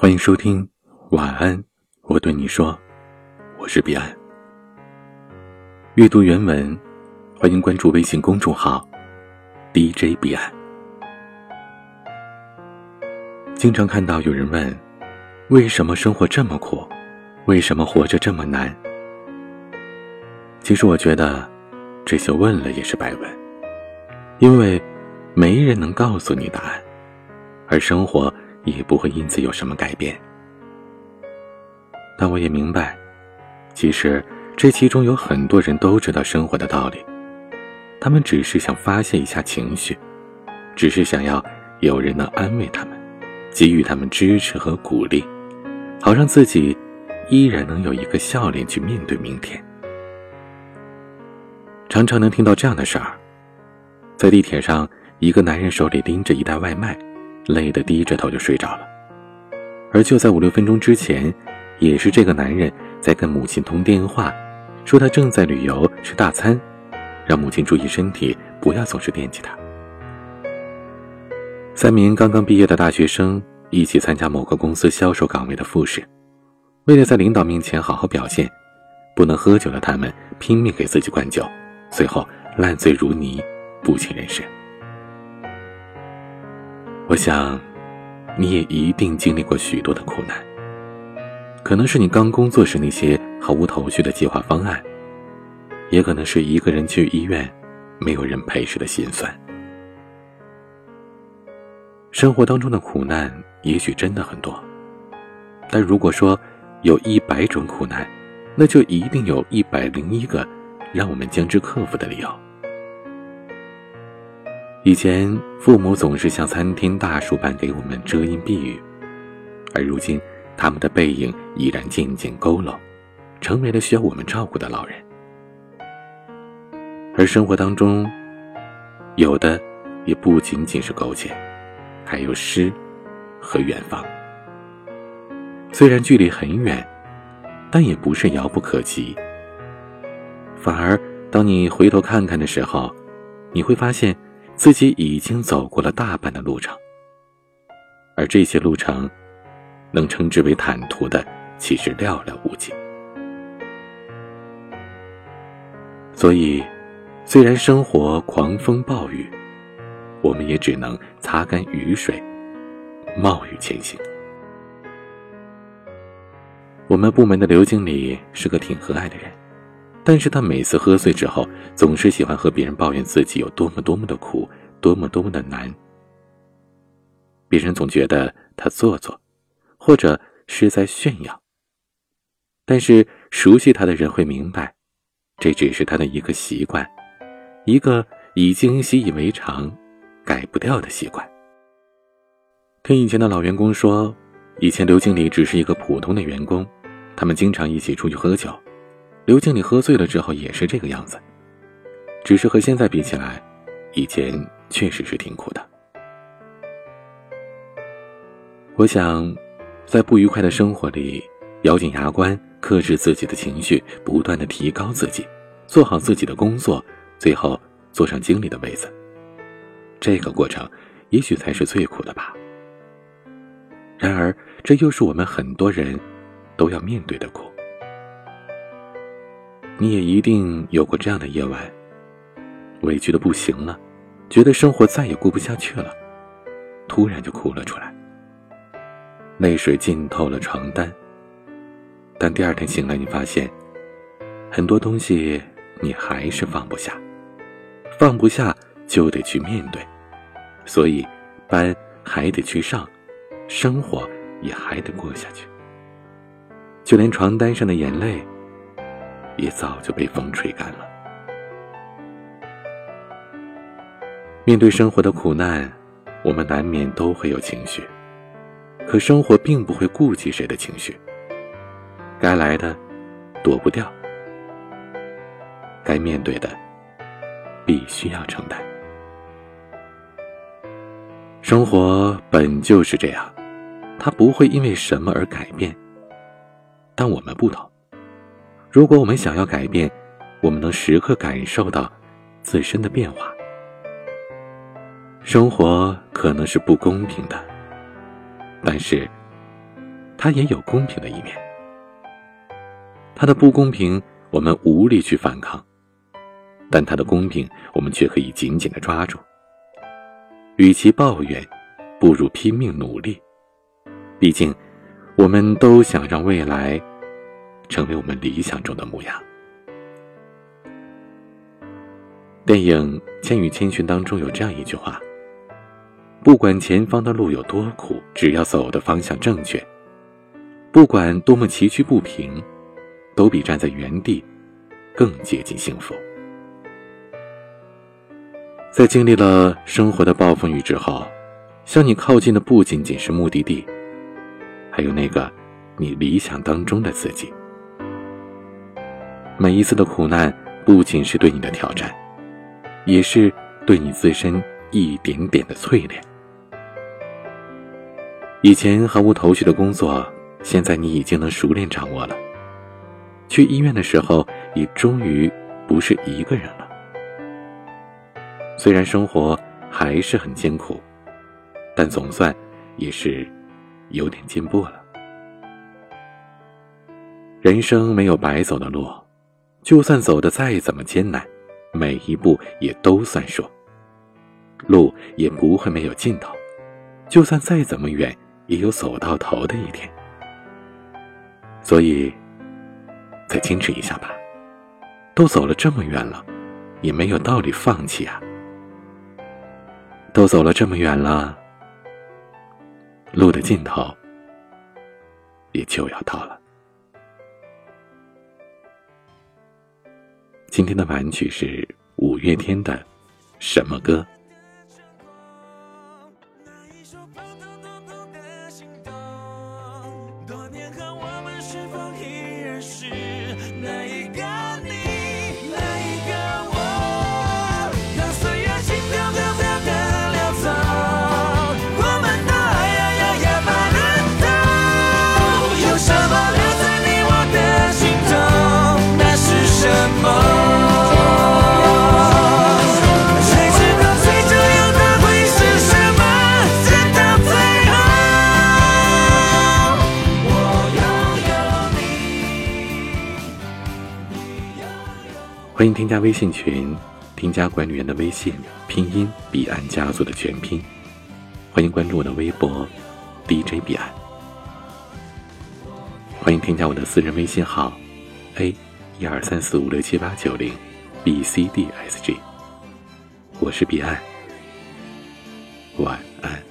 欢迎收听晚安，我对你说，我是彼岸。阅读原文，欢迎关注微信公众号 DJ 彼岸。经常看到有人问，为什么生活这么苦？为什么活着这么难？其实我觉得，这些问了也是白问，因为没人能告诉你答案，而生活。也不会因此有什么改变。但我也明白，其实这其中有很多人都知道生活的道理，他们只是想发泄一下情绪，只是想要有人能安慰他们，给予他们支持和鼓励，好让自己依然能有一个笑脸去面对明天。常常能听到这样的事儿：在地铁上，一个男人手里拎着一袋外卖。累得低着头就睡着了，而就在五六分钟之前，也是这个男人在跟母亲通电话，说他正在旅游吃大餐，让母亲注意身体，不要总是惦记他。三名刚刚毕业的大学生一起参加某个公司销售岗位的复试，为了在领导面前好好表现，不能喝酒的他们拼命给自己灌酒，最后烂醉如泥，不省人事。我想，你也一定经历过许多的苦难。可能是你刚工作时那些毫无头绪的计划方案，也可能是一个人去医院，没有人陪时的心酸。生活当中的苦难也许真的很多，但如果说有一百种苦难，那就一定有一百零一个让我们将之克服的理由。以前，父母总是像参天大树般给我们遮阴避雨，而如今，他们的背影已然渐渐佝偻，成为了需要我们照顾的老人。而生活当中，有的也不仅仅是苟且，还有诗和远方。虽然距离很远，但也不是遥不可及。反而，当你回头看看的时候，你会发现。自己已经走过了大半的路程，而这些路程，能称之为坦途的，其实寥寥无几。所以，虽然生活狂风暴雨，我们也只能擦干雨水，冒雨前行。我们部门的刘经理是个挺和蔼的人。但是他每次喝醉之后，总是喜欢和别人抱怨自己有多么多么的苦，多么多么的难。别人总觉得他做作，或者是在炫耀。但是熟悉他的人会明白，这只是他的一个习惯，一个已经习以为常、改不掉的习惯。听以前的老员工说，以前刘经理只是一个普通的员工，他们经常一起出去喝酒。刘经理喝醉了之后也是这个样子，只是和现在比起来，以前确实是挺苦的。我想，在不愉快的生活里，咬紧牙关，克制自己的情绪，不断的提高自己，做好自己的工作，最后坐上经理的位子。这个过程，也许才是最苦的吧。然而，这又是我们很多人都要面对的苦。你也一定有过这样的夜晚，委屈的不行了，觉得生活再也过不下去了，突然就哭了出来，泪水浸透了床单。但第二天醒来，你发现很多东西你还是放不下，放不下就得去面对，所以班还得去上，生活也还得过下去，就连床单上的眼泪。也早就被风吹干了。面对生活的苦难，我们难免都会有情绪，可生活并不会顾及谁的情绪。该来的躲不掉，该面对的必须要承担。生活本就是这样，它不会因为什么而改变，但我们不同。如果我们想要改变，我们能时刻感受到自身的变化。生活可能是不公平的，但是它也有公平的一面。它的不公平，我们无力去反抗；但它的公平，我们却可以紧紧的抓住。与其抱怨，不如拼命努力。毕竟，我们都想让未来成为我们理想中的模样。电影《千与千寻》当中有这样一句话：“不管前方的路有多苦，只要走的方向正确，不管多么崎岖不平，都比站在原地更接近幸福。”在经历了生活的暴风雨之后，向你靠近的不仅仅是目的地，还有那个你理想当中的自己。每一次的苦难，不仅是对你的挑战。也是对你自身一点点的淬炼。以前毫无头绪的工作，现在你已经能熟练掌握了。去医院的时候，你终于不是一个人了。虽然生活还是很艰苦，但总算也是有点进步了。人生没有白走的路，就算走的再怎么艰难。每一步也都算数，路也不会没有尽头，就算再怎么远，也有走到头的一天。所以，再坚持一下吧，都走了这么远了，也没有道理放弃啊。都走了这么远了，路的尽头也就要到了。今天的玩曲是五月天的什么歌？欢迎添加微信群，添加管理员的微信，拼音彼岸家族的全拼。欢迎关注我的微博 DJ 彼岸。欢迎添加我的私人微信号 A 一二三四五六七八九零 B C D S G。我是彼岸，晚安。